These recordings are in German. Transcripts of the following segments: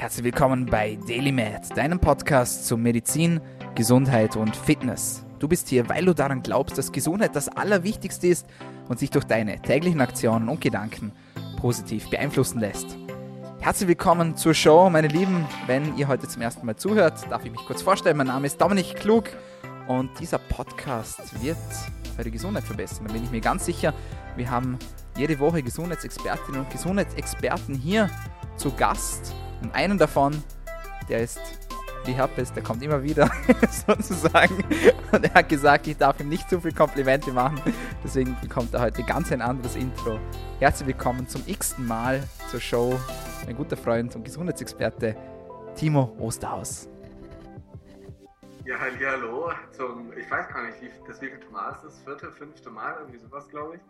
Herzlich willkommen bei DailyMed, deinem Podcast zu Medizin, Gesundheit und Fitness. Du bist hier, weil du daran glaubst, dass Gesundheit das Allerwichtigste ist und sich durch deine täglichen Aktionen und Gedanken positiv beeinflussen lässt. Herzlich willkommen zur Show, meine Lieben. Wenn ihr heute zum ersten Mal zuhört, darf ich mich kurz vorstellen. Mein Name ist Dominik Klug und dieser Podcast wird eure Gesundheit verbessern. Da bin ich mir ganz sicher. Wir haben jede Woche Gesundheitsexpertinnen und Gesundheitsexperten hier zu Gast. Und einen davon, der ist wie Herpes, der kommt immer wieder sozusagen. Und er hat gesagt, ich darf ihm nicht zu viel Komplimente machen. Deswegen bekommt er heute ganz ein anderes Intro. Herzlich willkommen zum x-ten Mal zur Show. Mein guter Freund und Gesundheitsexperte Timo Osterhaus. Ja, hallo zum, ich weiß gar nicht, wie, das wievielte Mal ist das? Vierte, fünfte Mal, irgendwie sowas, glaube ich.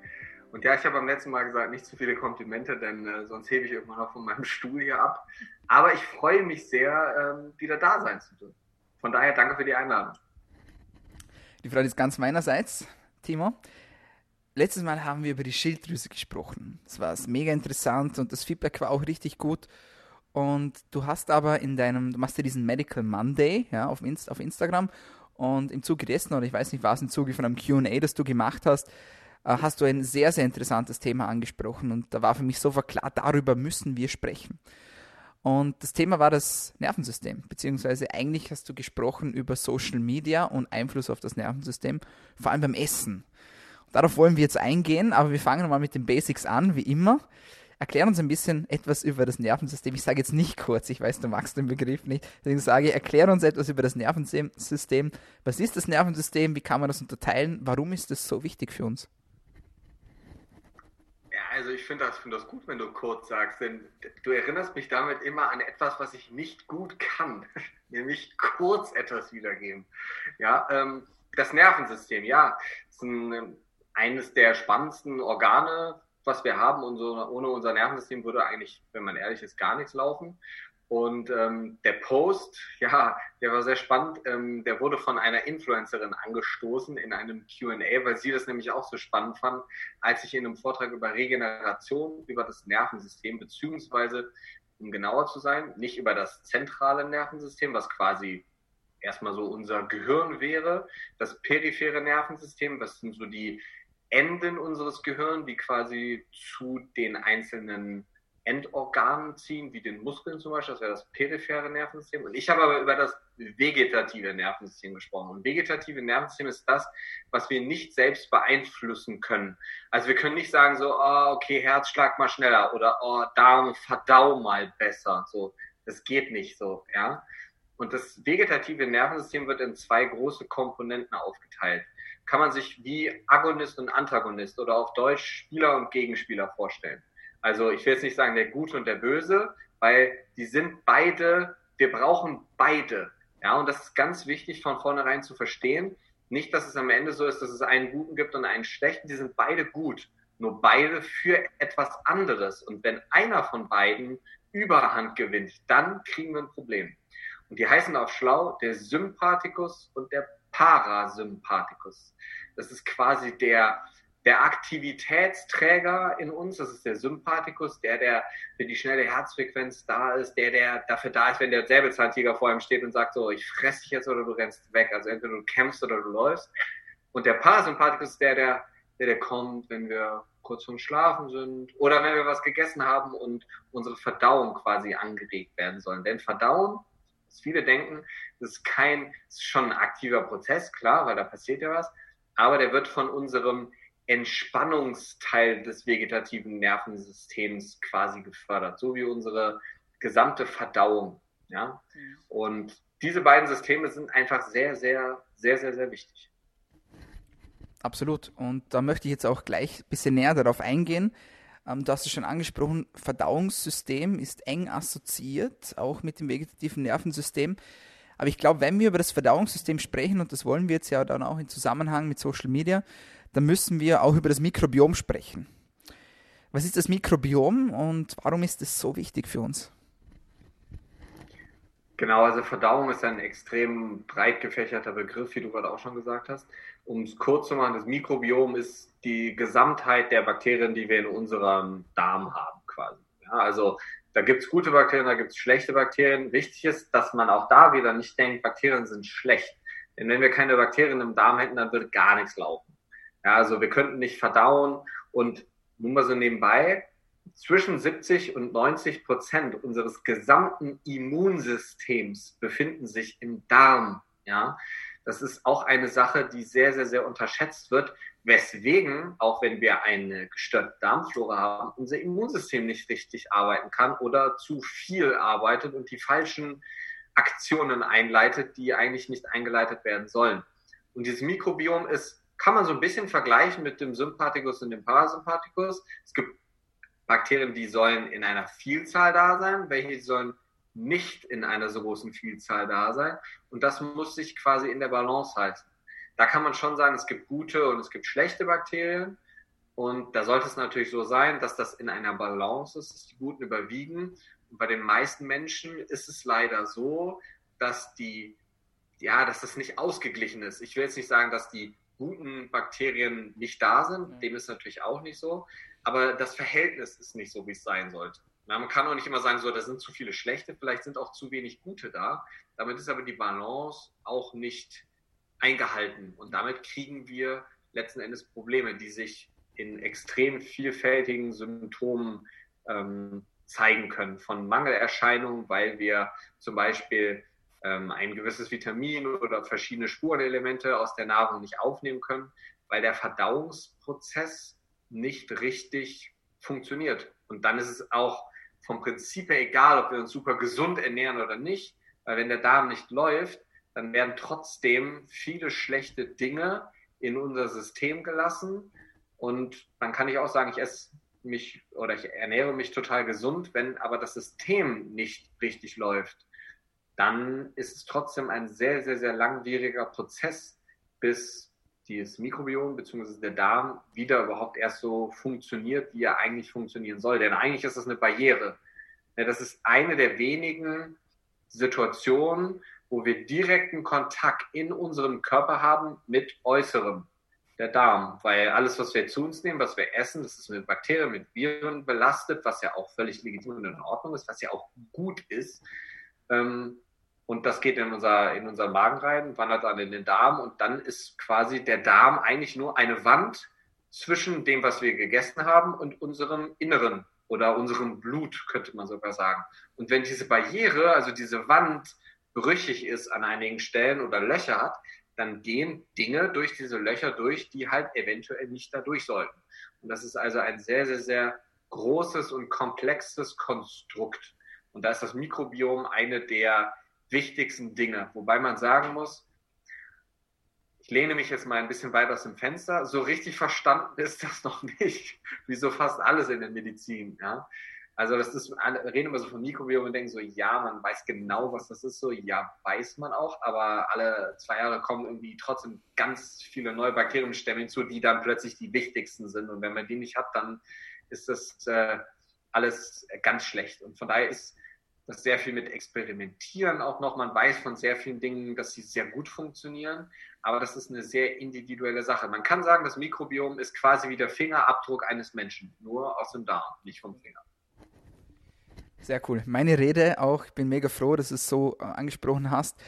Und ja, ich habe am letzten Mal gesagt, nicht zu viele Komplimente, denn äh, sonst hebe ich irgendwann noch von meinem Stuhl hier ab. Aber ich freue mich sehr, ähm, wieder da sein zu dürfen. Von daher danke für die Einladung. Die Freude ist ganz meinerseits, Timo. Letztes Mal haben wir über die Schilddrüse gesprochen. Das war mega interessant und das Feedback war auch richtig gut. Und du hast aber in deinem, du machst ja diesen Medical Monday ja, auf, Inst auf Instagram und im Zuge dessen, oder ich weiß nicht, was im Zuge von einem QA, das du gemacht hast, hast du ein sehr, sehr interessantes Thema angesprochen und da war für mich sofort klar, darüber müssen wir sprechen. Und das Thema war das Nervensystem, beziehungsweise eigentlich hast du gesprochen über Social Media und Einfluss auf das Nervensystem, vor allem beim Essen. Darauf wollen wir jetzt eingehen, aber wir fangen mal mit den Basics an, wie immer. Erklär uns ein bisschen etwas über das Nervensystem. Ich sage jetzt nicht kurz, ich weiß, du magst den Begriff nicht. Deswegen sage ich, erklär uns etwas über das Nervensystem. Was ist das Nervensystem? Wie kann man das unterteilen? Warum ist das so wichtig für uns? Also ich finde das, find das gut, wenn du kurz sagst, denn du erinnerst mich damit immer an etwas, was ich nicht gut kann, nämlich kurz etwas wiedergeben. Ja, ähm, das Nervensystem, ja, ist ein, eines der spannendsten Organe, was wir haben. Und so, ohne unser Nervensystem würde eigentlich, wenn man ehrlich ist, gar nichts laufen. Und ähm, der Post, ja, der war sehr spannend. Ähm, der wurde von einer Influencerin angestoßen in einem QA, weil sie das nämlich auch so spannend fand, als ich in einem Vortrag über Regeneration, über das Nervensystem, beziehungsweise, um genauer zu sein, nicht über das zentrale Nervensystem, was quasi erstmal so unser Gehirn wäre, das periphere Nervensystem, was sind so die Enden unseres Gehirns, die quasi zu den einzelnen Endorganen ziehen, wie den Muskeln zum Beispiel, das wäre das periphere Nervensystem. Und ich habe aber über das vegetative Nervensystem gesprochen. Und vegetative Nervensystem ist das, was wir nicht selbst beeinflussen können. Also wir können nicht sagen so, oh, okay, Herzschlag mal schneller oder oh, Darm, verdau mal besser. So, das geht nicht so, ja. Und das vegetative Nervensystem wird in zwei große Komponenten aufgeteilt. Kann man sich wie Agonist und Antagonist oder auf Deutsch Spieler und Gegenspieler vorstellen. Also ich will jetzt nicht sagen der Gute und der Böse, weil die sind beide, wir brauchen beide. Ja, und das ist ganz wichtig von vornherein zu verstehen. Nicht, dass es am Ende so ist, dass es einen Guten gibt und einen Schlechten. Die sind beide gut. Nur beide für etwas anderes. Und wenn einer von beiden Überhand gewinnt, dann kriegen wir ein Problem. Und die heißen auf schlau der Sympathikus und der Parasympathikus. Das ist quasi der, der Aktivitätsträger in uns, das ist der Sympathikus, der, der für die schnelle Herzfrequenz da ist, der, der dafür da ist, wenn der Säbelzahntiger vor ihm steht und sagt so, ich fress dich jetzt oder du rennst weg. Also entweder du kämpfst oder du läufst. Und der Parasympathikus ist der, der, der, der kommt, wenn wir kurz vorm Schlafen sind oder wenn wir was gegessen haben und unsere Verdauung quasi angeregt werden sollen. Denn Verdauen, was viele denken, das ist kein, ist schon ein aktiver Prozess, klar, weil da passiert ja was, aber der wird von unserem Entspannungsteil des vegetativen Nervensystems quasi gefördert, so wie unsere gesamte Verdauung. Ja? Mhm. Und diese beiden Systeme sind einfach sehr, sehr, sehr, sehr, sehr wichtig. Absolut. Und da möchte ich jetzt auch gleich ein bisschen näher darauf eingehen. Ähm, du hast es schon angesprochen, Verdauungssystem ist eng assoziiert, auch mit dem vegetativen Nervensystem. Aber ich glaube, wenn wir über das Verdauungssystem sprechen, und das wollen wir jetzt ja dann auch im Zusammenhang mit Social Media, dann müssen wir auch über das Mikrobiom sprechen. Was ist das Mikrobiom und warum ist es so wichtig für uns? Genau, also Verdauung ist ein extrem breit gefächerter Begriff, wie du gerade auch schon gesagt hast. Um es kurz zu machen, das Mikrobiom ist die Gesamtheit der Bakterien, die wir in unserem Darm haben, quasi. Ja, also Da gibt es gute Bakterien, da gibt es schlechte Bakterien. Wichtig ist, dass man auch da wieder nicht denkt, Bakterien sind schlecht. Denn wenn wir keine Bakterien im Darm hätten, dann würde gar nichts laufen. Ja, also wir könnten nicht verdauen und nun mal so nebenbei, zwischen 70 und 90 Prozent unseres gesamten Immunsystems befinden sich im Darm. Ja, das ist auch eine Sache, die sehr, sehr, sehr unterschätzt wird, weswegen, auch wenn wir eine gestörte Darmflora haben, unser Immunsystem nicht richtig arbeiten kann oder zu viel arbeitet und die falschen Aktionen einleitet, die eigentlich nicht eingeleitet werden sollen. Und dieses Mikrobiom ist, kann man so ein bisschen vergleichen mit dem Sympathikus und dem Parasympathikus. Es gibt Bakterien, die sollen in einer Vielzahl da sein, welche sollen nicht in einer so großen Vielzahl da sein. Und das muss sich quasi in der Balance halten. Da kann man schon sagen, es gibt gute und es gibt schlechte Bakterien. Und da sollte es natürlich so sein, dass das in einer Balance ist, dass die guten überwiegen. Und bei den meisten Menschen ist es leider so, dass die, ja, dass das nicht ausgeglichen ist. Ich will jetzt nicht sagen, dass die guten Bakterien nicht da sind. Dem ist natürlich auch nicht so. Aber das Verhältnis ist nicht so, wie es sein sollte. Na, man kann auch nicht immer sagen, so, da sind zu viele schlechte, vielleicht sind auch zu wenig gute da. Damit ist aber die Balance auch nicht eingehalten. Und damit kriegen wir letzten Endes Probleme, die sich in extrem vielfältigen Symptomen ähm, zeigen können. Von Mangelerscheinungen, weil wir zum Beispiel ähm, ein gewisses Vitamin oder verschiedene Spurenelemente aus der Nahrung nicht aufnehmen können, weil der Verdauungsprozess nicht richtig funktioniert. Und dann ist es auch vom Prinzip her egal, ob wir uns super gesund ernähren oder nicht, weil wenn der Darm nicht läuft, dann werden trotzdem viele schlechte Dinge in unser System gelassen. Und dann kann ich auch sagen, ich esse mich oder ich ernähre mich total gesund, wenn aber das System nicht richtig läuft, dann ist es trotzdem ein sehr, sehr, sehr langwieriger Prozess, bis das Mikrobiom bzw. der Darm wieder überhaupt erst so funktioniert, wie er eigentlich funktionieren soll. Denn eigentlich ist das eine Barriere. Das ist eine der wenigen Situationen, wo wir direkten Kontakt in unserem Körper haben mit Äußerem, der Darm. Weil alles, was wir zu uns nehmen, was wir essen, das ist mit Bakterien, mit Viren belastet, was ja auch völlig legitim und in Ordnung ist, was ja auch gut ist. Ähm, und das geht in unser, in unseren Magen rein, wandert dann in den Darm und dann ist quasi der Darm eigentlich nur eine Wand zwischen dem, was wir gegessen haben und unserem Inneren oder unserem Blut, könnte man sogar sagen. Und wenn diese Barriere, also diese Wand, brüchig ist an einigen Stellen oder Löcher hat, dann gehen Dinge durch diese Löcher durch, die halt eventuell nicht da durch sollten. Und das ist also ein sehr, sehr, sehr großes und komplexes Konstrukt. Und da ist das Mikrobiom eine der wichtigsten Dinge. Wobei man sagen muss, ich lehne mich jetzt mal ein bisschen weit aus dem Fenster. So richtig verstanden ist das noch nicht, wie so fast alles in der Medizin. Ja? Also das ist, wir reden immer so von Mikrobiom und denken so, ja, man weiß genau, was das ist. So, ja, weiß man auch, aber alle zwei Jahre kommen irgendwie trotzdem ganz viele neue Bakterienstämme hinzu, die dann plötzlich die wichtigsten sind. Und wenn man die nicht hat, dann ist das äh, alles ganz schlecht. Und von daher ist sehr viel mit Experimentieren auch noch. Man weiß von sehr vielen Dingen, dass sie sehr gut funktionieren, aber das ist eine sehr individuelle Sache. Man kann sagen, das Mikrobiom ist quasi wie der Fingerabdruck eines Menschen, nur aus dem Darm, nicht vom Finger. Sehr cool. Meine Rede auch, ich bin mega froh, dass du es so äh, angesprochen hast.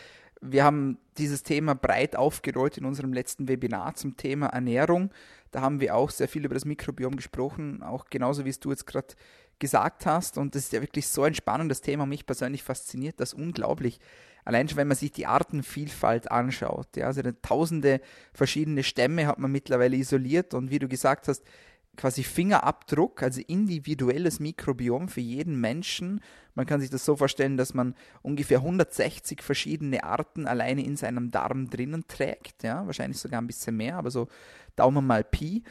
Wir haben dieses Thema breit aufgerollt in unserem letzten Webinar zum Thema Ernährung. Da haben wir auch sehr viel über das Mikrobiom gesprochen, auch genauso wie es du jetzt gerade gesagt hast. Und das ist ja wirklich so ein spannendes Thema. Mich persönlich fasziniert das unglaublich. Allein schon, wenn man sich die Artenvielfalt anschaut. Ja, also tausende verschiedene Stämme hat man mittlerweile isoliert. Und wie du gesagt hast, quasi Fingerabdruck, also individuelles Mikrobiom für jeden Menschen. Man kann sich das so vorstellen, dass man ungefähr 160 verschiedene Arten alleine in seinem Darm drinnen trägt, ja, wahrscheinlich sogar ein bisschen mehr, aber so Daumen mal Pi.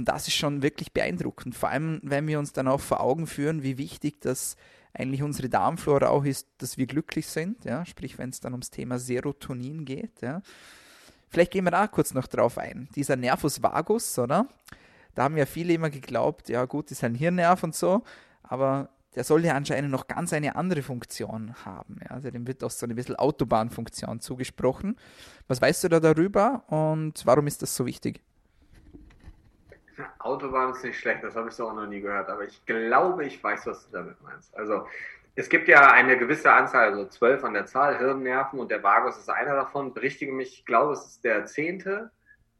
Und das ist schon wirklich beeindruckend, vor allem wenn wir uns dann auch vor Augen führen, wie wichtig das eigentlich unsere Darmflora auch ist, dass wir glücklich sind, ja, sprich, wenn es dann ums Thema Serotonin geht, ja. Vielleicht gehen wir da kurz noch drauf ein. Dieser Nervus vagus, oder? Da haben ja viele immer geglaubt, ja gut, ist ein Hirnnerv und so, aber der soll ja anscheinend noch ganz eine andere Funktion haben. Ja? Also dem wird auch so eine bisschen Autobahnfunktion zugesprochen. Was weißt du da darüber und warum ist das so wichtig? Autobahn ist nicht schlecht, das habe ich so auch noch nie gehört, aber ich glaube, ich weiß, was du damit meinst. Also es gibt ja eine gewisse Anzahl, also zwölf an der Zahl, Hirnnerven und der Vagus ist einer davon. Berichtige mich, ich glaube, es ist der zehnte.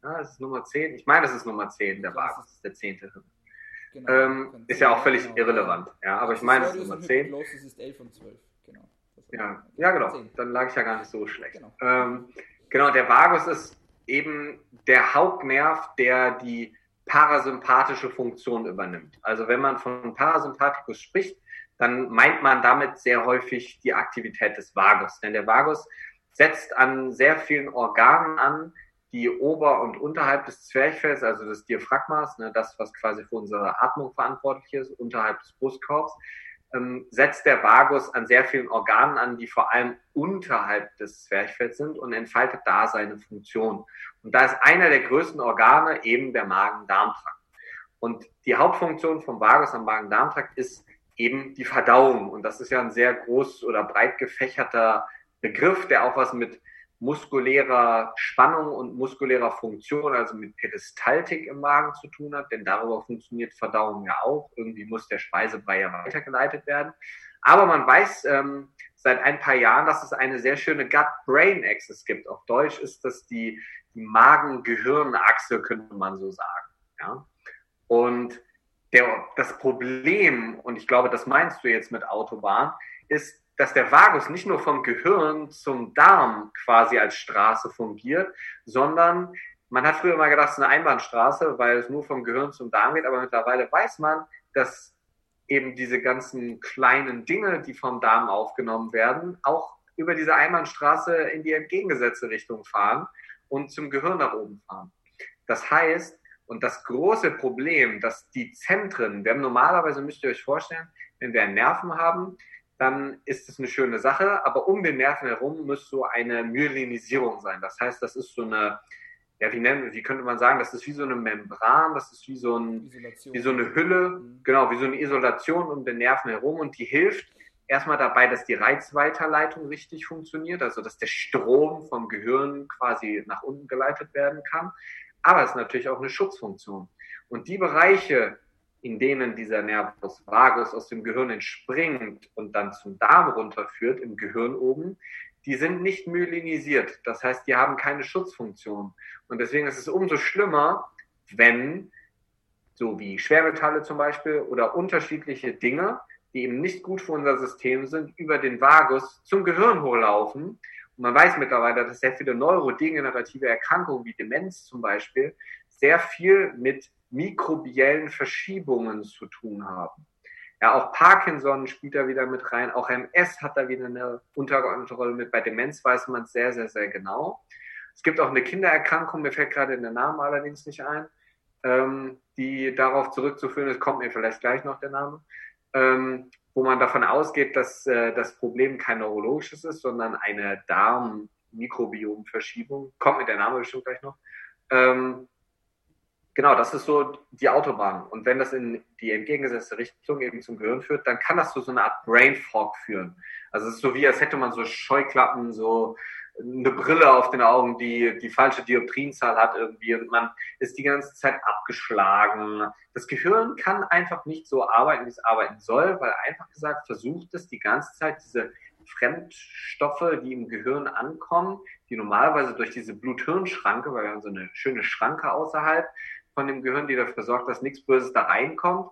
Ja, es ist Nummer zehn. Ich meine, es ist Nummer zehn, der Vagus ist der zehnte Hirn. Genau, ähm, ist ja auch völlig genau, irrelevant. Ja, aber ich meine, es ist Nummer zehn. Es ist elf und zwölf, genau. Ja, ja, genau. Dann lag ich ja gar nicht so schlecht. Genau. Ähm, genau, der Vagus ist eben der Hauptnerv, der die parasympathische Funktion übernimmt. Also wenn man von Parasympathikus spricht, dann meint man damit sehr häufig die Aktivität des Vagus. Denn der Vagus setzt an sehr vielen Organen an, die ober- und unterhalb des Zwerchfells, also des Diaphragmas, ne, das, was quasi für unsere Atmung verantwortlich ist, unterhalb des Brustkorbs, ähm, setzt der Vagus an sehr vielen Organen an, die vor allem unterhalb des Zwerchfells sind und entfaltet da seine Funktion. Und da ist einer der größten Organe eben der Magen-Darm-Trakt. Und die Hauptfunktion vom Vagus am Magen-Darm-Trakt ist eben die Verdauung. Und das ist ja ein sehr groß oder breit gefächerter Begriff, der auch was mit muskulärer Spannung und muskulärer Funktion, also mit Peristaltik im Magen zu tun hat, denn darüber funktioniert Verdauung ja auch. Irgendwie muss der Speisebrei ja weitergeleitet werden. Aber man weiß ähm, seit ein paar Jahren, dass es eine sehr schöne Gut-Brain-Axis gibt. Auf Deutsch ist das die, die Magen-Gehirn-Achse, könnte man so sagen. Ja? Und der, das Problem, und ich glaube, das meinst du jetzt mit Autobahn, ist, dass der Vagus nicht nur vom Gehirn zum Darm quasi als Straße fungiert, sondern man hat früher mal gedacht, es ist eine Einbahnstraße, weil es nur vom Gehirn zum Darm geht, aber mittlerweile weiß man, dass eben diese ganzen kleinen Dinge, die vom Darm aufgenommen werden, auch über diese Einbahnstraße in die entgegengesetzte Richtung fahren und zum Gehirn nach oben fahren. Das heißt, und das große Problem, dass die Zentren, wir haben normalerweise, müsst ihr euch vorstellen, wenn wir einen Nerven haben, dann ist es eine schöne Sache. Aber um den Nerven herum muss so eine Myelinisierung sein. Das heißt, das ist so eine, ja, wie, nennen, wie könnte man sagen, das ist wie so eine Membran, das ist wie so, ein, wie so eine Hülle, mhm. genau, wie so eine Isolation um den Nerven herum und die hilft erstmal dabei, dass die Reizweiterleitung richtig funktioniert, also dass der Strom vom Gehirn quasi nach unten geleitet werden kann. Aber es ist natürlich auch eine Schutzfunktion. Und die Bereiche, in denen dieser Nervus vagus aus dem Gehirn entspringt und dann zum Darm runterführt, im Gehirn oben, die sind nicht myelinisiert. Das heißt, die haben keine Schutzfunktion. Und deswegen ist es umso schlimmer, wenn, so wie Schwermetalle zum Beispiel oder unterschiedliche Dinge, die eben nicht gut für unser System sind, über den Vagus zum Gehirn hochlaufen. Und man weiß mittlerweile, dass sehr viele neurodegenerative Erkrankungen wie Demenz zum Beispiel sehr viel mit mikrobiellen Verschiebungen zu tun haben. Ja, auch Parkinson spielt da wieder mit rein, auch MS hat da wieder eine untergeordnete Rolle mit. Bei Demenz weiß man es sehr, sehr, sehr genau. Es gibt auch eine Kindererkrankung, mir fällt gerade der Name allerdings nicht ein, ähm, die darauf zurückzuführen ist, kommt mir vielleicht gleich noch der Name, ähm, wo man davon ausgeht, dass äh, das Problem kein neurologisches ist, sondern eine Darm-Mikrobiom-Verschiebung. Kommt mir der Name bestimmt gleich noch. Ähm, Genau, das ist so die Autobahn. Und wenn das in die entgegengesetzte Richtung eben zum Gehirn führt, dann kann das zu so einer Art Brain Fog führen. Also es ist so wie, als hätte man so Scheuklappen, so eine Brille auf den Augen, die die falsche Dioptrienzahl hat irgendwie und man ist die ganze Zeit abgeschlagen. Das Gehirn kann einfach nicht so arbeiten, wie es arbeiten soll, weil einfach gesagt versucht es die ganze Zeit diese Fremdstoffe, die im Gehirn ankommen, die normalerweise durch diese Blut-Hirn-Schranke, weil wir haben so eine schöne Schranke außerhalb, von dem Gehirn, die dafür sorgt, dass nichts Böses da reinkommt.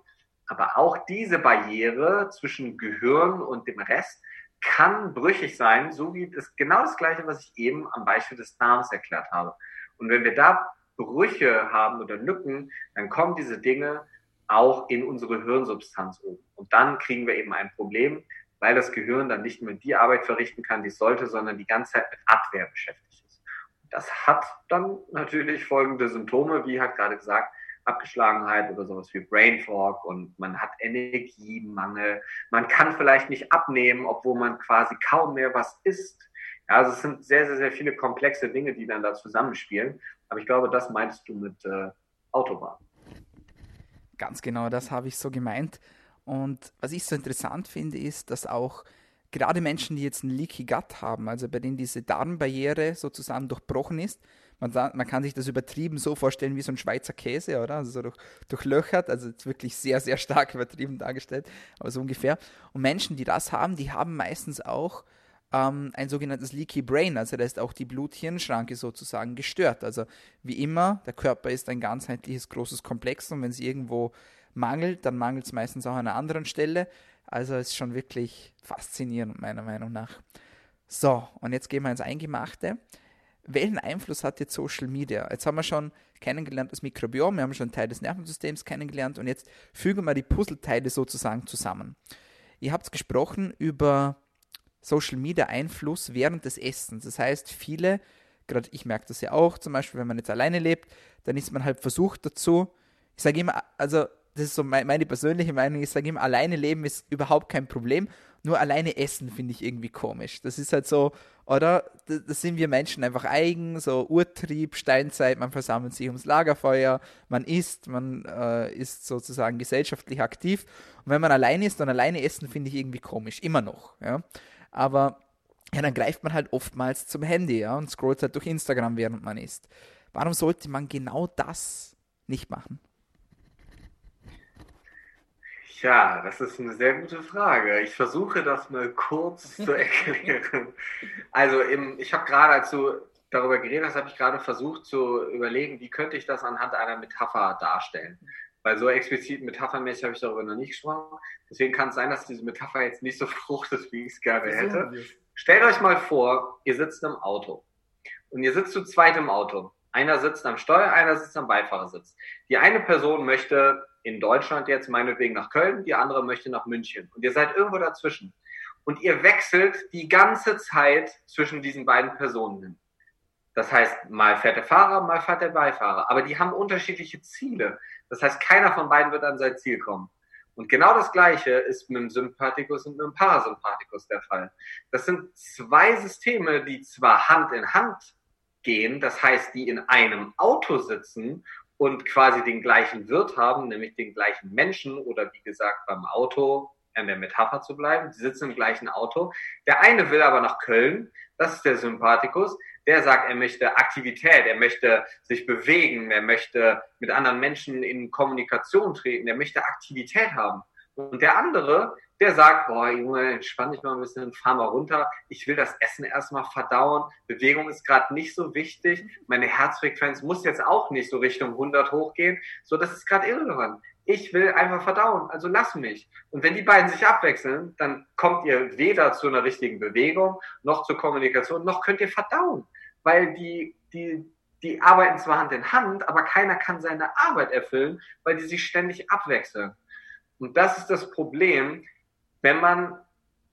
Aber auch diese Barriere zwischen Gehirn und dem Rest kann brüchig sein, so wie das genau das Gleiche, was ich eben am Beispiel des Darms erklärt habe. Und wenn wir da Brüche haben oder Lücken, dann kommen diese Dinge auch in unsere Hirnsubstanz oben. Und dann kriegen wir eben ein Problem, weil das Gehirn dann nicht mehr die Arbeit verrichten kann, die es sollte, sondern die ganze Zeit mit Abwehr beschäftigt. Das hat dann natürlich folgende Symptome, wie hat gerade gesagt, Abgeschlagenheit oder sowas wie Brain Fog und man hat Energiemangel. Man kann vielleicht nicht abnehmen, obwohl man quasi kaum mehr was isst. Ja, also es sind sehr, sehr, sehr viele komplexe Dinge, die dann da zusammenspielen. Aber ich glaube, das meinst du mit äh, Autobahn. Ganz genau, das habe ich so gemeint. Und was ich so interessant finde, ist, dass auch gerade Menschen, die jetzt ein Leaky Gut haben, also bei denen diese Darmbarriere sozusagen durchbrochen ist, Man, man kann sich das übertrieben so vorstellen wie so ein Schweizer Käse, oder? Also so durch, durchlöchert, also wirklich sehr, sehr stark übertrieben dargestellt, aber so ungefähr. Und Menschen, die das haben, die haben meistens auch ähm, ein sogenanntes Leaky Brain, also da ist auch die Blut-Hirn-Schranke sozusagen gestört. Also wie immer, der Körper ist ein ganzheitliches großes Komplex und wenn es irgendwo mangelt, dann mangelt es meistens auch an einer anderen Stelle. Also ist schon wirklich faszinierend, meiner Meinung nach. So, und jetzt gehen wir ins Eingemachte. Welchen Einfluss hat jetzt Social Media? Jetzt haben wir schon kennengelernt das Mikrobiom, wir haben schon einen Teil des Nervensystems kennengelernt und jetzt fügen wir die Puzzleteile sozusagen zusammen. Ihr habt gesprochen über Social Media Einfluss während des Essens. Das heißt, viele, gerade ich merke das ja auch, zum Beispiel, wenn man jetzt alleine lebt, dann ist man halt versucht dazu, ich sage immer, also das ist so meine persönliche Meinung, ich sage immer, alleine leben ist überhaupt kein Problem, nur alleine essen finde ich irgendwie komisch. Das ist halt so, oder? Das sind wir Menschen einfach eigen, so Urtrieb, Steinzeit, man versammelt sich ums Lagerfeuer, man isst, man äh, ist sozusagen gesellschaftlich aktiv. Und wenn man alleine ist und alleine essen, finde ich irgendwie komisch, immer noch. Ja? Aber ja, dann greift man halt oftmals zum Handy ja, und scrollt halt durch Instagram, während man isst. Warum sollte man genau das nicht machen? Ja, das ist eine sehr gute Frage. Ich versuche das mal kurz zu erklären. Also im, ich habe gerade, als du darüber geredet hast, habe ich gerade versucht zu überlegen, wie könnte ich das anhand einer Metapher darstellen. Weil so explizit metaphermäßig habe ich darüber noch nicht gesprochen. Deswegen kann es sein, dass diese Metapher jetzt nicht so fruchtet, wie ich es gerne hätte. Stellt euch mal vor, ihr sitzt im Auto. Und ihr sitzt zu zweit im Auto. Einer sitzt am Steuer, einer sitzt am Beifahrersitz. Die eine Person möchte in Deutschland jetzt meinetwegen nach Köln, die andere möchte nach München. Und ihr seid irgendwo dazwischen. Und ihr wechselt die ganze Zeit zwischen diesen beiden Personen. Das heißt, mal fährt der Fahrer, mal fährt der Beifahrer. Aber die haben unterschiedliche Ziele. Das heißt, keiner von beiden wird an sein Ziel kommen. Und genau das Gleiche ist mit dem Sympathikus und mit dem Parasympathikus der Fall. Das sind zwei Systeme, die zwar Hand in Hand gehen, das heißt, die in einem Auto sitzen und quasi den gleichen Wirt haben, nämlich den gleichen Menschen oder wie gesagt beim Auto an der Metapher zu bleiben, die sitzen im gleichen Auto. Der eine will aber nach Köln, das ist der Sympathikus, der sagt, er möchte Aktivität, er möchte sich bewegen, er möchte mit anderen Menschen in Kommunikation treten, er möchte Aktivität haben. Und der andere, der sagt, boah, Junge, entspann dich mal ein bisschen, fahr mal runter. Ich will das Essen erstmal verdauen. Bewegung ist gerade nicht so wichtig. Meine Herzfrequenz muss jetzt auch nicht so Richtung 100 hochgehen. So, das ist gerade irrelevant. Ich will einfach verdauen, also lass mich. Und wenn die beiden sich abwechseln, dann kommt ihr weder zu einer richtigen Bewegung, noch zur Kommunikation, noch könnt ihr verdauen. Weil die, die, die arbeiten zwar Hand in Hand, aber keiner kann seine Arbeit erfüllen, weil die sich ständig abwechseln. Und das ist das Problem, wenn man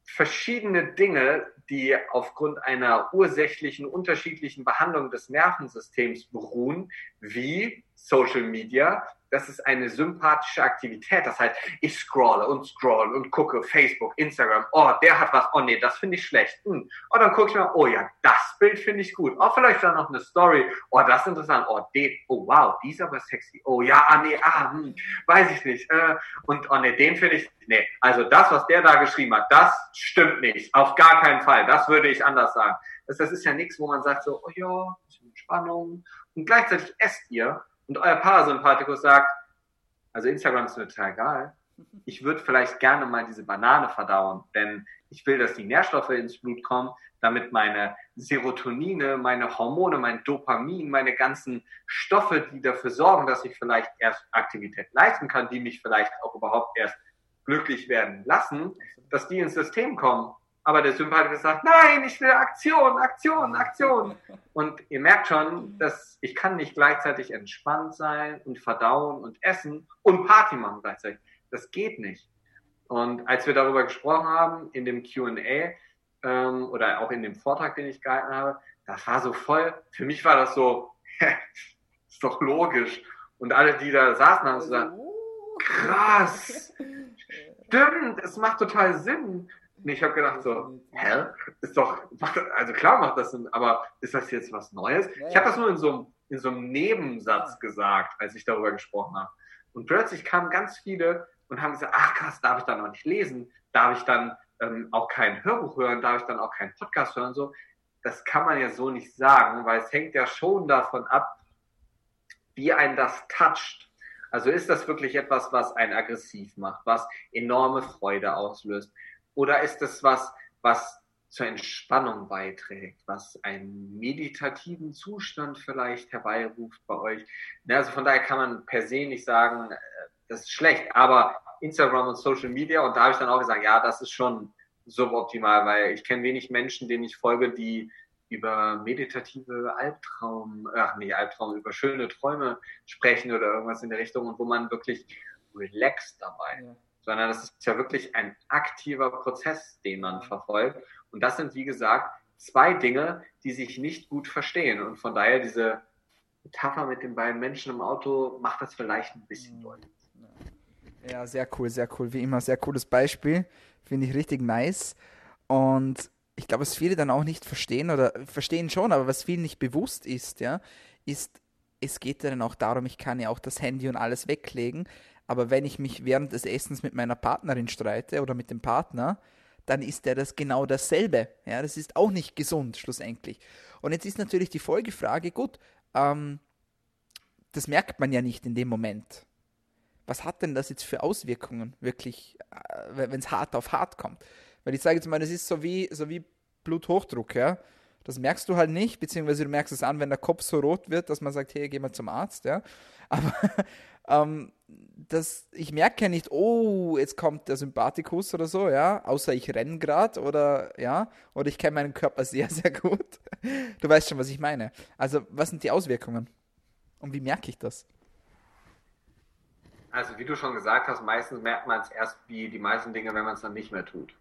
verschiedene Dinge, die aufgrund einer ursächlichen unterschiedlichen Behandlung des Nervensystems beruhen, wie Social Media, das ist eine sympathische Aktivität. Das heißt, ich scrolle und scroll und gucke Facebook, Instagram. Oh, der hat was. Oh nee, das finde ich schlecht. Hm. Oh, dann gucke ich mal. Oh ja, das Bild finde ich gut. Oh, vielleicht dann noch eine Story. Oh, das ist interessant. Oh, den. Oh, wow, die ist aber sexy. Oh ja, ah nee, ah, hm, weiß ich nicht. Äh, und oh nee, den finde ich. Nee, also das, was der da geschrieben hat, das stimmt nicht. Auf gar keinen Fall. Das würde ich anders sagen. Das, das ist ja nichts, wo man sagt so, oh ja, bisschen Spannung. Und gleichzeitig esst ihr und euer Parasympathikus sagt, also Instagram ist mir total egal. Ich würde vielleicht gerne mal diese Banane verdauen, denn ich will, dass die Nährstoffe ins Blut kommen, damit meine Serotonine, meine Hormone, mein Dopamin, meine ganzen Stoffe, die dafür sorgen, dass ich vielleicht erst Aktivität leisten kann, die mich vielleicht auch überhaupt erst glücklich werden lassen, dass die ins System kommen. Aber der Sympathiker sagt, nein, ich will Aktion, Aktion, Aktion. Und ihr merkt schon, dass ich kann nicht gleichzeitig entspannt sein und verdauen und essen und Party machen gleichzeitig. Das geht nicht. Und als wir darüber gesprochen haben in dem Q&A ähm, oder auch in dem Vortrag, den ich gehalten habe, das war so voll. Für mich war das so, ist doch logisch. Und alle, die da saßen, haben gesagt, krass, stimmt, es macht total Sinn. Nee, ich habe gedacht so, hä? Ist doch, also klar macht das Sinn, aber ist das jetzt was Neues? Ja, ich habe das nur in so, einem, in so einem Nebensatz ja. gesagt, als ich darüber gesprochen habe. Und plötzlich kamen ganz viele und haben gesagt, ach krass, darf ich dann noch nicht lesen? Darf ich dann ähm, auch kein Hörbuch hören? Darf ich dann auch keinen Podcast hören? So, das kann man ja so nicht sagen, weil es hängt ja schon davon ab, wie ein das toucht. Also ist das wirklich etwas, was einen aggressiv macht, was enorme Freude auslöst? Oder ist es was, was zur Entspannung beiträgt, was einen meditativen Zustand vielleicht herbeiruft bei euch? Also von daher kann man per se nicht sagen, äh, das ist schlecht, aber Instagram und Social Media, und da habe ich dann auch gesagt, ja, das ist schon suboptimal, weil ich kenne wenig Menschen, denen ich folge, die über meditative Albtraum, ach nee, Albtraum, über schöne Träume sprechen oder irgendwas in der Richtung und wo man wirklich relaxed dabei. Ja. Sondern das ist ja wirklich ein aktiver Prozess, den man verfolgt. Und das sind, wie gesagt, zwei Dinge, die sich nicht gut verstehen. Und von daher diese Metapher mit den beiden Menschen im Auto macht das vielleicht ein bisschen deutlich. Ja, sehr cool, sehr cool. Wie immer, sehr cooles Beispiel. Finde ich richtig nice. Und ich glaube, was viele dann auch nicht verstehen oder verstehen schon, aber was vielen nicht bewusst ist, ja, ist, es geht ja dann auch darum, ich kann ja auch das Handy und alles weglegen, aber wenn ich mich während des Essens mit meiner Partnerin streite oder mit dem Partner, dann ist der das genau dasselbe. Ja, das ist auch nicht gesund schlussendlich. Und jetzt ist natürlich die Folgefrage, gut, ähm, das merkt man ja nicht in dem Moment. Was hat denn das jetzt für Auswirkungen, wirklich, äh, wenn es hart auf hart kommt? Weil ich sage jetzt mal, das ist so wie, so wie Bluthochdruck, ja. Das merkst du halt nicht, beziehungsweise du merkst es an, wenn der Kopf so rot wird, dass man sagt, hey, geh mal zum Arzt, ja. Aber ähm, das, ich merke ja nicht, oh, jetzt kommt der Sympathikus oder so, ja, außer ich renne gerade oder ja, oder ich kenne meinen Körper sehr, sehr gut. Du weißt schon, was ich meine. Also, was sind die Auswirkungen? Und wie merke ich das? Also, wie du schon gesagt hast, meistens merkt man es erst wie die meisten Dinge, wenn man es dann nicht mehr tut.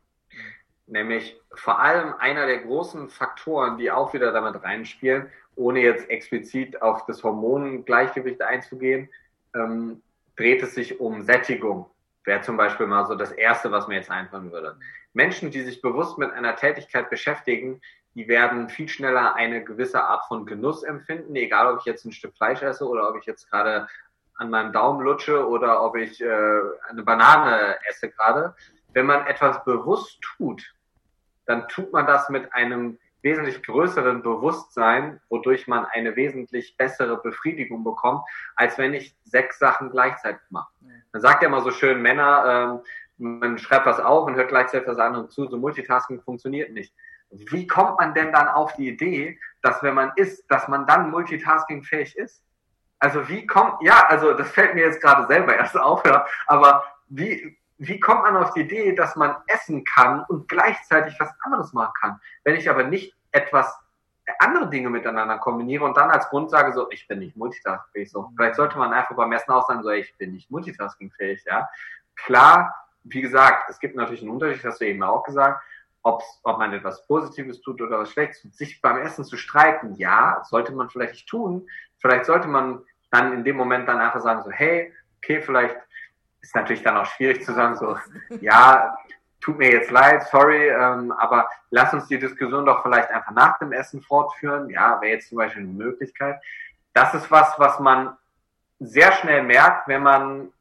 Nämlich vor allem einer der großen Faktoren, die auch wieder damit reinspielen, ohne jetzt explizit auf das Hormongleichgewicht einzugehen, ähm, dreht es sich um Sättigung. Wäre zum Beispiel mal so das Erste, was mir jetzt einfallen würde. Menschen, die sich bewusst mit einer Tätigkeit beschäftigen, die werden viel schneller eine gewisse Art von Genuss empfinden, egal ob ich jetzt ein Stück Fleisch esse oder ob ich jetzt gerade an meinem Daumen lutsche oder ob ich äh, eine Banane esse gerade wenn man etwas bewusst tut, dann tut man das mit einem wesentlich größeren Bewusstsein, wodurch man eine wesentlich bessere Befriedigung bekommt, als wenn ich sechs Sachen gleichzeitig mache. Man sagt ja immer so schön, Männer, ähm, man schreibt was auf und hört gleichzeitig was anderes zu, so Multitasking funktioniert nicht. Wie kommt man denn dann auf die Idee, dass wenn man isst, dass man dann multitaskingfähig ist? Also wie kommt, ja, also das fällt mir jetzt gerade selber erst auf, ja, aber wie, wie kommt man auf die Idee, dass man essen kann und gleichzeitig was anderes machen kann? Wenn ich aber nicht etwas andere Dinge miteinander kombiniere und dann als Grund sage, so, ich bin nicht multitaskingfähig, so. Vielleicht sollte man einfach beim Essen auch sagen, so, ich bin nicht multitaskingfähig, ja. Klar, wie gesagt, es gibt natürlich einen Unterschied, hast du eben auch gesagt, ob man etwas Positives tut oder was Schlechtes. Sich beim Essen zu streiten, ja, sollte man vielleicht nicht tun. Vielleicht sollte man dann in dem Moment dann einfach sagen, so, hey, okay, vielleicht ist natürlich dann auch schwierig zu sagen, so, ja, tut mir jetzt leid, sorry, ähm, aber lass uns die Diskussion doch vielleicht einfach nach dem Essen fortführen. Ja, wäre jetzt zum Beispiel eine Möglichkeit. Das ist was, was man sehr schnell merkt, wenn man,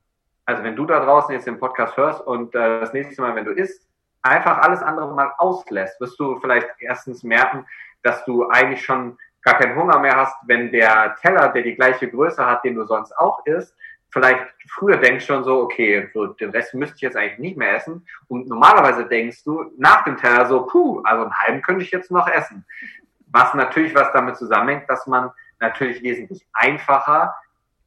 also wenn du da draußen jetzt den Podcast hörst und äh, das nächste Mal, wenn du isst, einfach alles andere mal auslässt, wirst du vielleicht erstens merken, dass du eigentlich schon gar keinen Hunger mehr hast, wenn der Teller, der die gleiche Größe hat, den du sonst auch isst, vielleicht früher denkst schon so, okay, so den Rest müsste ich jetzt eigentlich nicht mehr essen. Und normalerweise denkst du nach dem Teller so, puh, also einen halben könnte ich jetzt noch essen. Was natürlich was damit zusammenhängt, dass man natürlich wesentlich einfacher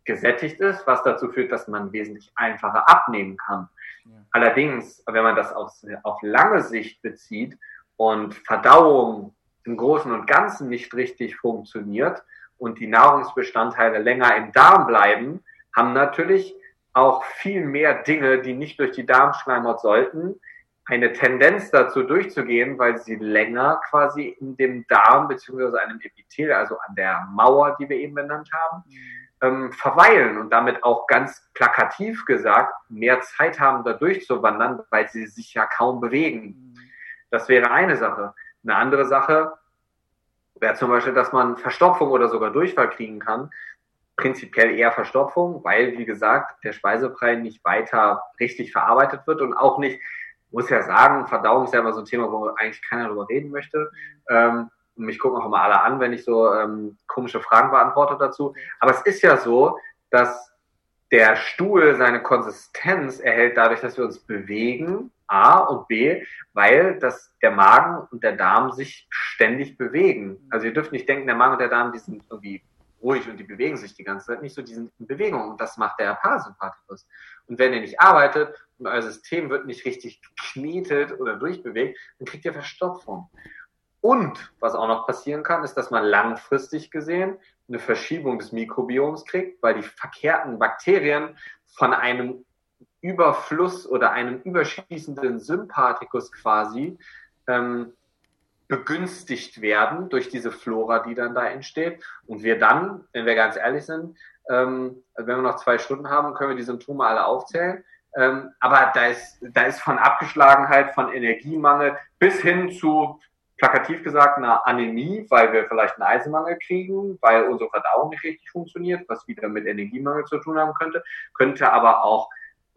gesättigt ist, was dazu führt, dass man wesentlich einfacher abnehmen kann. Ja. Allerdings, wenn man das auf, auf lange Sicht bezieht und Verdauung im Großen und Ganzen nicht richtig funktioniert und die Nahrungsbestandteile länger im Darm bleiben, haben natürlich auch viel mehr Dinge, die nicht durch die Darmschleimhaut sollten, eine Tendenz dazu durchzugehen, weil sie länger quasi in dem Darm beziehungsweise einem Epithel, also an der Mauer, die wir eben benannt haben, ähm, verweilen und damit auch ganz plakativ gesagt mehr Zeit haben, da durchzuwandern, weil sie sich ja kaum bewegen. Das wäre eine Sache. Eine andere Sache wäre zum Beispiel, dass man Verstopfung oder sogar Durchfall kriegen kann, prinzipiell eher Verstopfung, weil, wie gesagt, der Speisebrei nicht weiter richtig verarbeitet wird und auch nicht, muss ja sagen, Verdauung ist ja immer so ein Thema, wo eigentlich keiner drüber reden möchte, ähm, mich gucken auch immer alle an, wenn ich so ähm, komische Fragen beantworte dazu. Aber es ist ja so, dass der Stuhl seine Konsistenz erhält dadurch, dass wir uns bewegen, A und B, weil das, der Magen und der Darm sich ständig bewegen. Also ihr dürft nicht denken, der Magen und der Darm, die sind irgendwie ruhig und die bewegen sich die ganze Zeit nicht so, die sind in Bewegung und das macht der Parasympathikus. Und wenn ihr nicht arbeitet und euer System wird nicht richtig geknetet oder durchbewegt, dann kriegt ihr Verstopfung. Und was auch noch passieren kann, ist, dass man langfristig gesehen eine Verschiebung des Mikrobioms kriegt, weil die verkehrten Bakterien von einem Überfluss oder einem überschießenden Sympathikus quasi ähm, begünstigt werden durch diese Flora, die dann da entsteht. Und wir dann, wenn wir ganz ehrlich sind, ähm, wenn wir noch zwei Stunden haben, können wir die Symptome alle aufzählen. Ähm, aber da ist, da ist von Abgeschlagenheit, von Energiemangel bis hin zu plakativ gesagt eine Anämie, weil wir vielleicht einen Eisenmangel kriegen, weil unsere Verdauung nicht richtig funktioniert, was wieder mit Energiemangel zu tun haben könnte, könnte aber auch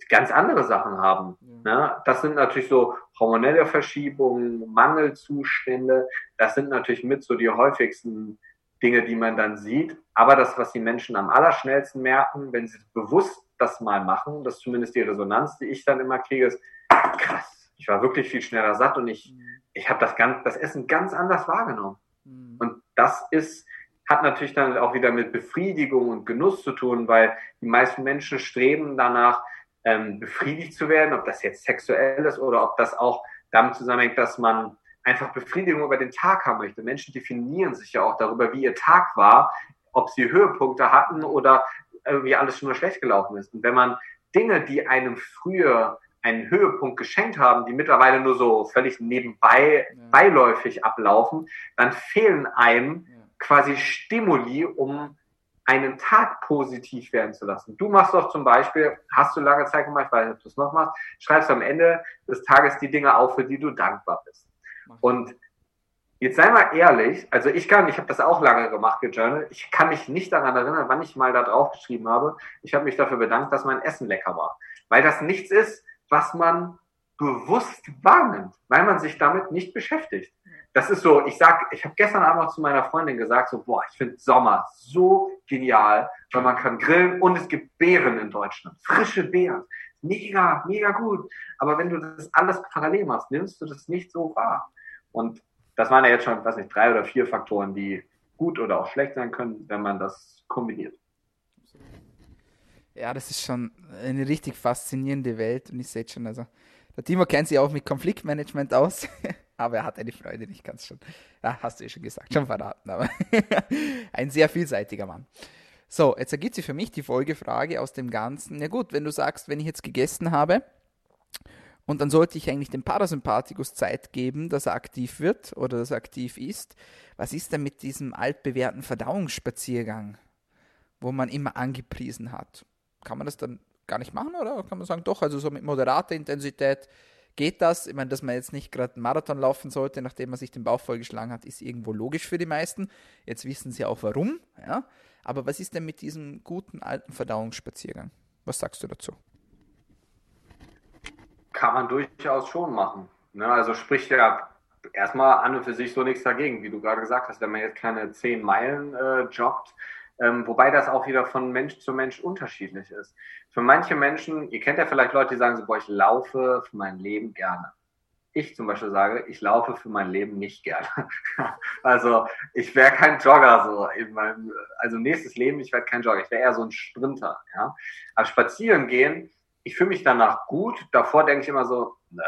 ganz andere Sachen haben. Ne? Das sind natürlich so hormonelle Verschiebungen, Mangelzustände. Das sind natürlich mit so die häufigsten Dinge, die man dann sieht. Aber das, was die Menschen am allerschnellsten merken, wenn sie bewusst das mal machen, das ist zumindest die Resonanz, die ich dann immer kriege, ist krass ich war wirklich viel schneller satt und ich, mhm. ich habe das, ganz, das Essen ganz anders wahrgenommen. Mhm. Und das ist, hat natürlich dann auch wieder mit Befriedigung und Genuss zu tun, weil die meisten Menschen streben danach, ähm, befriedigt zu werden, ob das jetzt sexuell ist oder ob das auch damit zusammenhängt, dass man einfach Befriedigung über den Tag haben möchte. Menschen definieren sich ja auch darüber, wie ihr Tag war, ob sie Höhepunkte hatten oder irgendwie alles schon nur schlecht gelaufen ist. Und wenn man Dinge, die einem früher einen Höhepunkt geschenkt haben, die mittlerweile nur so völlig nebenbei ja. beiläufig ablaufen, dann fehlen einem ja. quasi Stimuli, um einen Tag positiv werden zu lassen. Du machst doch zum Beispiel, hast du lange Zeit gemacht, weil du es noch machst, schreibst am Ende des Tages die Dinge auf, für die du dankbar bist. Und jetzt sei mal ehrlich, also ich kann, ich habe das auch lange gemacht, gejournalt, ich kann mich nicht daran erinnern, wann ich mal da drauf geschrieben habe, ich habe mich dafür bedankt, dass mein Essen lecker war. Weil das nichts ist, was man bewusst wahrnimmt, weil man sich damit nicht beschäftigt. Das ist so, ich sag, ich habe gestern Abend noch zu meiner Freundin gesagt, so, boah, ich finde Sommer so genial, weil man kann grillen und es gibt Beeren in Deutschland, frische Beeren. Mega, mega gut. Aber wenn du das alles parallel machst, nimmst du das nicht so wahr. Und das waren ja jetzt schon, weiß nicht, drei oder vier Faktoren, die gut oder auch schlecht sein können, wenn man das kombiniert. Ja, das ist schon eine richtig faszinierende Welt und ich sehe schon, also der Timo kennt sich auch mit Konfliktmanagement aus, aber er hat eine Freude, ich kann es schon, ja, hast du eh schon gesagt, schon verraten, aber ein sehr vielseitiger Mann. So, jetzt ergibt sich für mich die Folgefrage aus dem Ganzen. Ja gut, wenn du sagst, wenn ich jetzt gegessen habe und dann sollte ich eigentlich dem Parasympathikus Zeit geben, dass er aktiv wird oder dass er aktiv ist, was ist denn mit diesem altbewährten Verdauungsspaziergang, wo man immer angepriesen hat? kann man das dann gar nicht machen oder kann man sagen, doch, also so mit moderater Intensität geht das. Ich meine, dass man jetzt nicht gerade einen Marathon laufen sollte, nachdem man sich den Bauch vollgeschlagen hat, ist irgendwo logisch für die meisten. Jetzt wissen sie auch warum. Ja? Aber was ist denn mit diesem guten alten Verdauungsspaziergang? Was sagst du dazu? Kann man durchaus schon machen. Ne? Also spricht ja erstmal an und für sich so nichts dagegen, wie du gerade gesagt hast, wenn man jetzt keine zehn Meilen äh, joggt, ähm, wobei das auch wieder von Mensch zu Mensch unterschiedlich ist. Für manche Menschen, ihr kennt ja vielleicht Leute, die sagen so, boah, ich laufe für mein Leben gerne. Ich zum Beispiel sage, ich laufe für mein Leben nicht gerne. also ich wäre kein Jogger so in meinem, also nächstes Leben, ich werde kein Jogger, ich wäre eher so ein Sprinter. Ja? Aber spazieren gehen, ich fühle mich danach gut. Davor denke ich immer so, ne,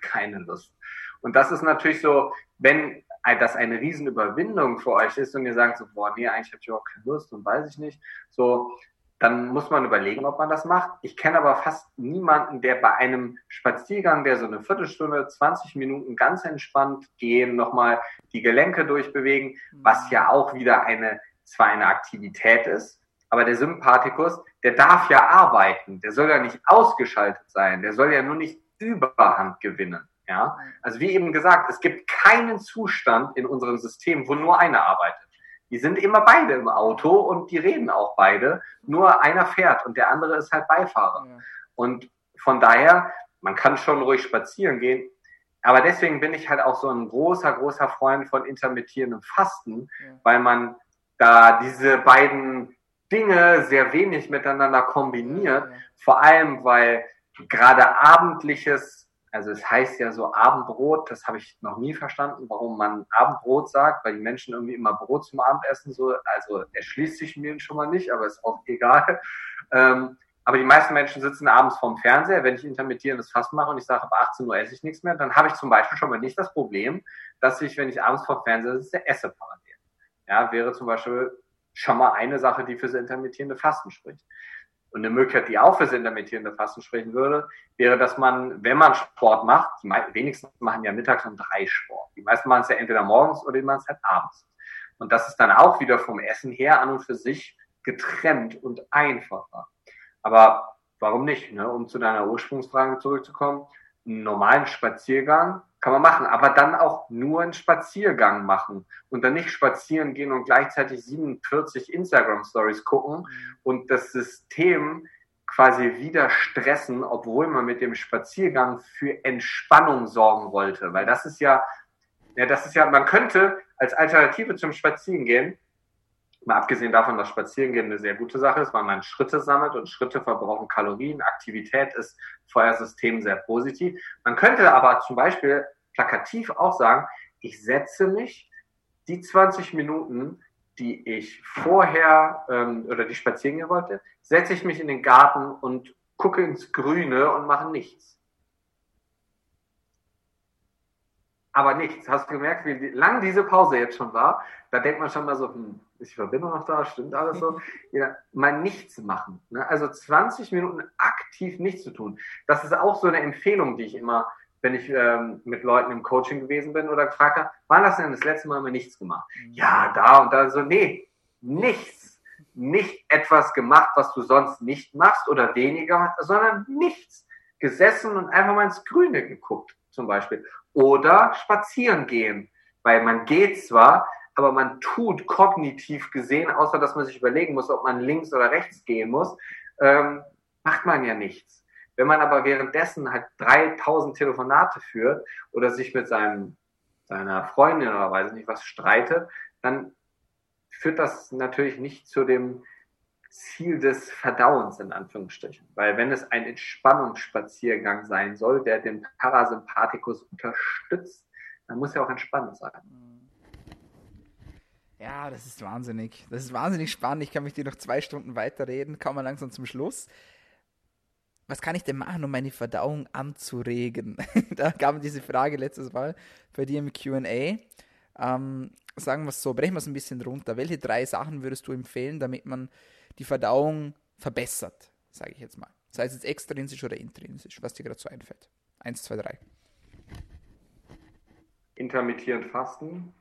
keine Lust. Und das ist natürlich so, wenn das eine Riesenüberwindung für euch ist und ihr sagt so, boah, nee, eigentlich habe ich überhaupt keine Lust und weiß ich nicht, so, dann muss man überlegen, ob man das macht. Ich kenne aber fast niemanden, der bei einem Spaziergang, der so eine Viertelstunde, 20 Minuten ganz entspannt gehen, nochmal die Gelenke durchbewegen, was ja auch wieder eine, zwar eine Aktivität ist, aber der Sympathikus, der darf ja arbeiten, der soll ja nicht ausgeschaltet sein, der soll ja nur nicht Überhand gewinnen. Ja? Also wie eben gesagt, es gibt keinen Zustand in unserem System, wo nur einer arbeitet. Die sind immer beide im Auto und die reden auch beide. Nur einer fährt und der andere ist halt Beifahrer. Ja. Und von daher, man kann schon ruhig spazieren gehen. aber deswegen bin ich halt auch so ein großer, großer Freund von intermittierendem Fasten, ja. weil man da diese beiden Dinge sehr wenig miteinander kombiniert. Ja. Vor allem, weil gerade abendliches, also es heißt ja so Abendbrot, das habe ich noch nie verstanden, warum man Abendbrot sagt, weil die Menschen irgendwie immer Brot zum Abendessen so, also erschließt sich mir schon mal nicht, aber ist auch egal. Ähm, aber die meisten Menschen sitzen abends vorm Fernseher. Wenn ich intermittierendes Fasten mache und ich sage, ab 18 Uhr esse ich nichts mehr, dann habe ich zum Beispiel schon mal nicht das Problem, dass ich, wenn ich abends vorm Fernseher sitze, esse parallel. Ja, wäre zum Beispiel schon mal eine Sache, die für das intermittierende Fasten spricht. Und eine Möglichkeit, die auch für das intermittierende Fasten sprechen würde, wäre, dass man, wenn man Sport macht, die wenigsten machen ja mittags um drei Sport. Die meisten machen es ja entweder morgens oder die machen es halt abends. Und das ist dann auch wieder vom Essen her an und für sich getrennt und einfacher. Aber warum nicht? Ne? Um zu deiner Ursprungsfrage zurückzukommen, einen normalen Spaziergang kann man machen, aber dann auch nur einen Spaziergang machen und dann nicht spazieren gehen und gleichzeitig 47 Instagram Stories gucken mhm. und das System quasi wieder stressen, obwohl man mit dem Spaziergang für Entspannung sorgen wollte, weil das ist ja, ja, das ist ja, man könnte als Alternative zum Spazierengehen Mal abgesehen davon, dass Spazierengehen eine sehr gute Sache ist, weil man Schritte sammelt und Schritte verbrauchen Kalorien. Aktivität ist für euer System sehr positiv. Man könnte aber zum Beispiel plakativ auch sagen, ich setze mich die 20 Minuten, die ich vorher ähm, oder die spazieren gehen wollte, setze ich mich in den Garten und gucke ins Grüne und mache nichts. aber nichts. Hast du gemerkt, wie lang diese Pause jetzt schon war? Da denkt man schon mal so, hm, ist die Verbindung noch da? Stimmt alles so? Ja, mal nichts machen. Ne? Also 20 Minuten aktiv nichts zu tun. Das ist auch so eine Empfehlung, die ich immer, wenn ich ähm, mit Leuten im Coaching gewesen bin oder gefragt habe, wann hast du denn das letzte Mal mal nichts gemacht? Mhm. Ja, da und da so, nee, nichts. Nicht etwas gemacht, was du sonst nicht machst oder weniger machst, sondern nichts. Gesessen und einfach mal ins Grüne geguckt, zum Beispiel oder spazieren gehen. Weil man geht zwar, aber man tut kognitiv gesehen, außer dass man sich überlegen muss, ob man links oder rechts gehen muss, ähm, macht man ja nichts. Wenn man aber währenddessen halt 3000 Telefonate führt oder sich mit seinem, seiner Freundin oder weiß nicht was streitet, dann führt das natürlich nicht zu dem Ziel des Verdauens in Anführungsstrichen. Weil wenn es ein Entspannungsspaziergang sein soll, der den Parasympathikus unterstützt, dann muss er auch entspannend sein. Ja, das ist wahnsinnig. Das ist wahnsinnig spannend. Ich kann mich dir noch zwei Stunden weiterreden. Kommen wir langsam zum Schluss. Was kann ich denn machen, um meine Verdauung anzuregen? da gab diese Frage letztes Mal bei dir im QA. Ähm, sagen wir es so, brechen wir es ein bisschen runter. Welche drei Sachen würdest du empfehlen, damit man die Verdauung verbessert, sage ich jetzt mal. Sei es jetzt extrinsisch oder intrinsisch, was dir gerade so einfällt. Eins, zwei, drei. Intermittierend Fasten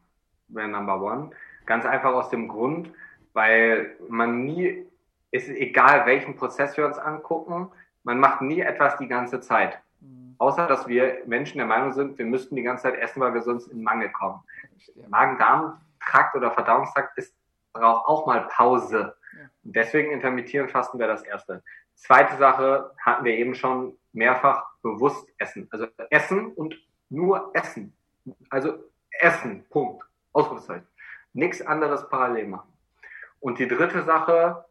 wäre Number One. Ganz einfach aus dem Grund, weil man nie, es ist egal welchen Prozess wir uns angucken, man macht nie etwas die ganze Zeit. Mhm. Außer, dass wir Menschen der Meinung sind, wir müssten die ganze Zeit essen, weil wir sonst in Mangel kommen. Magen-Darm-Trakt oder Verdauungstrakt ist, braucht auch mal Pause. Deswegen intermittieren Fasten wäre das erste. Zweite Sache hatten wir eben schon mehrfach bewusst essen. Also essen und nur essen. Also essen, Punkt. Ausrufezeichen. Nichts anderes parallel machen. Und die dritte Sache,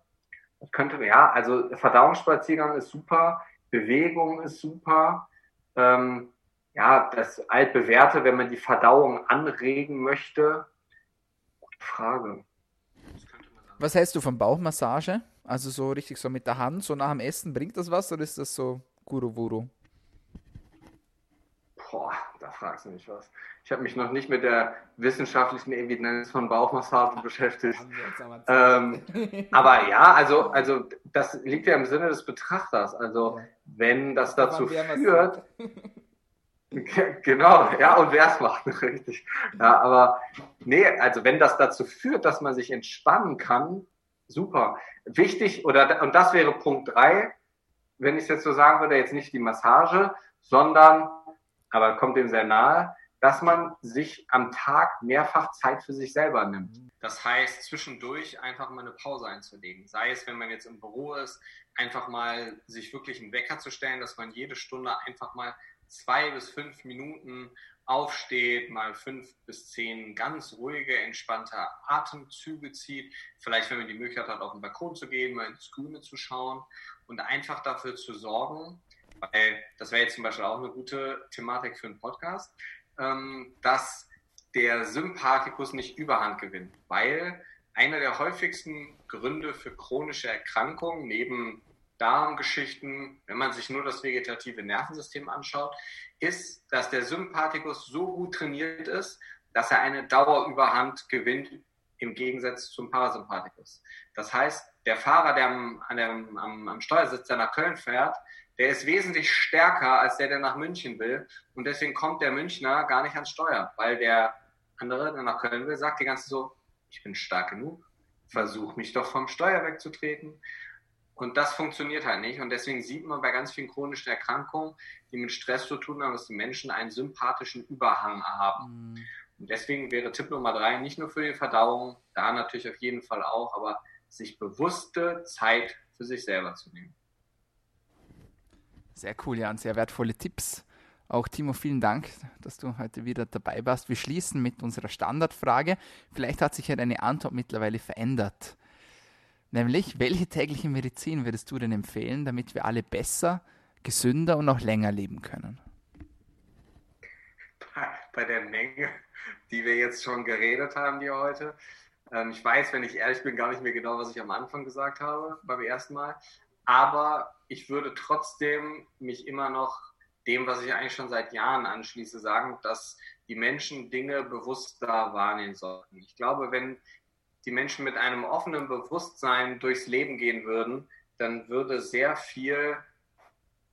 könnte, ja, also Verdauungsspaziergang ist super, Bewegung ist super. Ähm, ja, das altbewährte, wenn man die Verdauung anregen möchte. Gute Frage. Was hältst du von Bauchmassage? Also so richtig so mit der Hand, so nach dem Essen, bringt das was oder ist das so Guru-Wuru? Boah, da fragst du mich was. Ich habe mich noch nicht mit der wissenschaftlichen Evidenz von Bauchmassagen beschäftigt. Ähm, aber ja, also, also das liegt ja im Sinne des Betrachters. Also wenn das dazu führt, Genau, ja, und wer es macht, richtig. Ja, aber nee, also wenn das dazu führt, dass man sich entspannen kann, super. Wichtig, oder und das wäre Punkt drei, wenn ich es jetzt so sagen würde, jetzt nicht die Massage, sondern, aber kommt dem sehr nahe, dass man sich am Tag mehrfach Zeit für sich selber nimmt. Das heißt, zwischendurch einfach mal eine Pause einzulegen. Sei es, wenn man jetzt im Büro ist, einfach mal sich wirklich einen Wecker zu stellen, dass man jede Stunde einfach mal zwei bis fünf Minuten aufsteht, mal fünf bis zehn ganz ruhige, entspannte Atemzüge zieht. Vielleicht, wenn man die Möglichkeit hat, auf den Balkon zu gehen, mal ins Grüne zu schauen und einfach dafür zu sorgen, weil das wäre jetzt zum Beispiel auch eine gute Thematik für einen Podcast, ähm, dass der Sympathikus nicht überhand gewinnt, weil einer der häufigsten Gründe für chronische Erkrankungen neben Darmgeschichten, wenn man sich nur das vegetative Nervensystem anschaut, ist, dass der Sympathikus so gut trainiert ist, dass er eine Dauerüberhand gewinnt im Gegensatz zum Parasympathikus. Das heißt, der Fahrer, der am, am, am, Steuersitz, der nach Köln fährt, der ist wesentlich stärker als der, der nach München will. Und deswegen kommt der Münchner gar nicht ans Steuer, weil der andere, der nach Köln will, sagt die ganze so, ich bin stark genug, versuch mich doch vom Steuer wegzutreten. Und das funktioniert halt nicht. Und deswegen sieht man bei ganz vielen chronischen Erkrankungen, die mit Stress zu tun haben, dass die Menschen einen sympathischen Überhang haben. Mhm. Und deswegen wäre Tipp Nummer drei nicht nur für die Verdauung, da natürlich auf jeden Fall auch, aber sich bewusste Zeit für sich selber zu nehmen. Sehr cool, Jan, sehr wertvolle Tipps. Auch Timo, vielen Dank, dass du heute wieder dabei warst. Wir schließen mit unserer Standardfrage. Vielleicht hat sich ja deine Antwort mittlerweile verändert. Nämlich, welche tägliche Medizin würdest du denn empfehlen, damit wir alle besser, gesünder und auch länger leben können? Bei, der Menge, die wir jetzt schon geredet haben, die heute. Ähm, ich weiß, wenn ich ehrlich bin, gar nicht mehr genau, was ich am Anfang gesagt habe, beim ersten Mal. Aber ich würde trotzdem mich immer noch dem, was ich eigentlich schon seit Jahren anschließe, sagen, dass die Menschen Dinge bewusster wahrnehmen sollten. Ich glaube, wenn die Menschen mit einem offenen Bewusstsein durchs Leben gehen würden, dann würde sehr viel,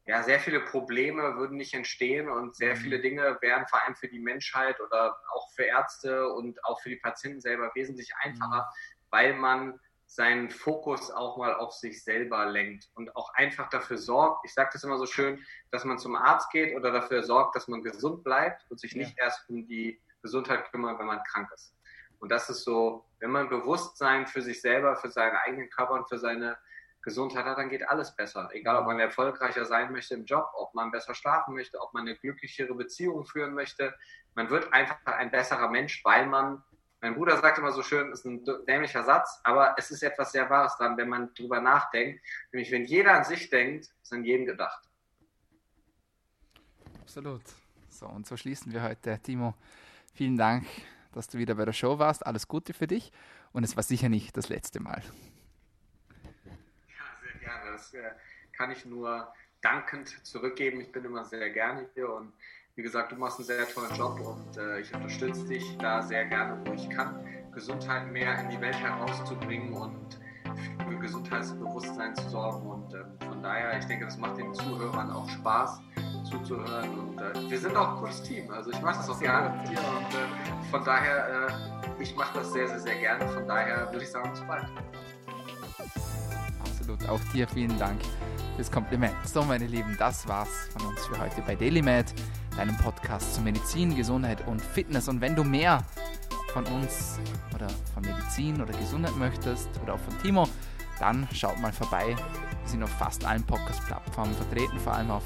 ja, sehr viele Probleme würden nicht entstehen und sehr mhm. viele Dinge wären vor allem für die Menschheit oder auch für Ärzte und auch für die Patienten selber wesentlich einfacher, mhm. weil man seinen Fokus auch mal auf sich selber lenkt und auch einfach dafür sorgt, ich sage das immer so schön, dass man zum Arzt geht oder dafür sorgt, dass man gesund bleibt und sich ja. nicht erst um die Gesundheit kümmert, wenn man krank ist. Und das ist so, wenn man Bewusstsein für sich selber, für seinen eigenen Körper und für seine Gesundheit hat, dann geht alles besser. Egal, ob man erfolgreicher sein möchte im Job, ob man besser schlafen möchte, ob man eine glücklichere Beziehung führen möchte. Man wird einfach ein besserer Mensch, weil man, mein Bruder sagt immer so schön, ist ein dämlicher Satz, aber es ist etwas sehr Wahres dran, wenn man drüber nachdenkt. Nämlich, wenn jeder an sich denkt, ist an jeden gedacht. Absolut. So, und so schließen wir heute. Timo, vielen Dank dass du wieder bei der Show warst. Alles Gute für dich und es war sicher nicht das letzte Mal. Ja, sehr gerne. Das äh, kann ich nur dankend zurückgeben. Ich bin immer sehr gerne hier und wie gesagt, du machst einen sehr tollen Job und äh, ich unterstütze dich da sehr gerne, wo ich kann, Gesundheit mehr in die Welt herauszubringen und für Gesundheitsbewusstsein zu sorgen. Und äh, von daher, ich denke, das macht den Zuhörern auch Spaß zuzuhören. Und äh, wir sind auch ein cooles Team. Also ich mache das auch gerne mit dir. Und äh, von daher, äh, ich mache das sehr, sehr, sehr gerne. Von daher würde ich sagen, bis bald. Absolut. Auch dir vielen Dank fürs Kompliment. So, meine Lieben, das war's von uns für heute bei DailyMed, deinem Podcast zu Medizin, Gesundheit und Fitness. Und wenn du mehr von uns oder von Medizin oder Gesundheit möchtest oder auch von Timo, dann schaut mal vorbei. Wir sind auf fast allen Podcast-Plattformen vertreten, vor allem auf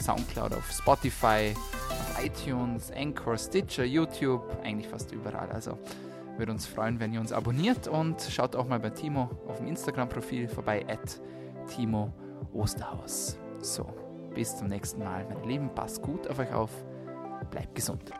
Soundcloud, auf Spotify, auf iTunes, Anchor, Stitcher, YouTube, eigentlich fast überall. Also würde uns freuen, wenn ihr uns abonniert und schaut auch mal bei Timo auf dem Instagram-Profil vorbei, at Timo Osterhaus. So, bis zum nächsten Mal, meine Lieben, passt gut auf euch auf, bleibt gesund.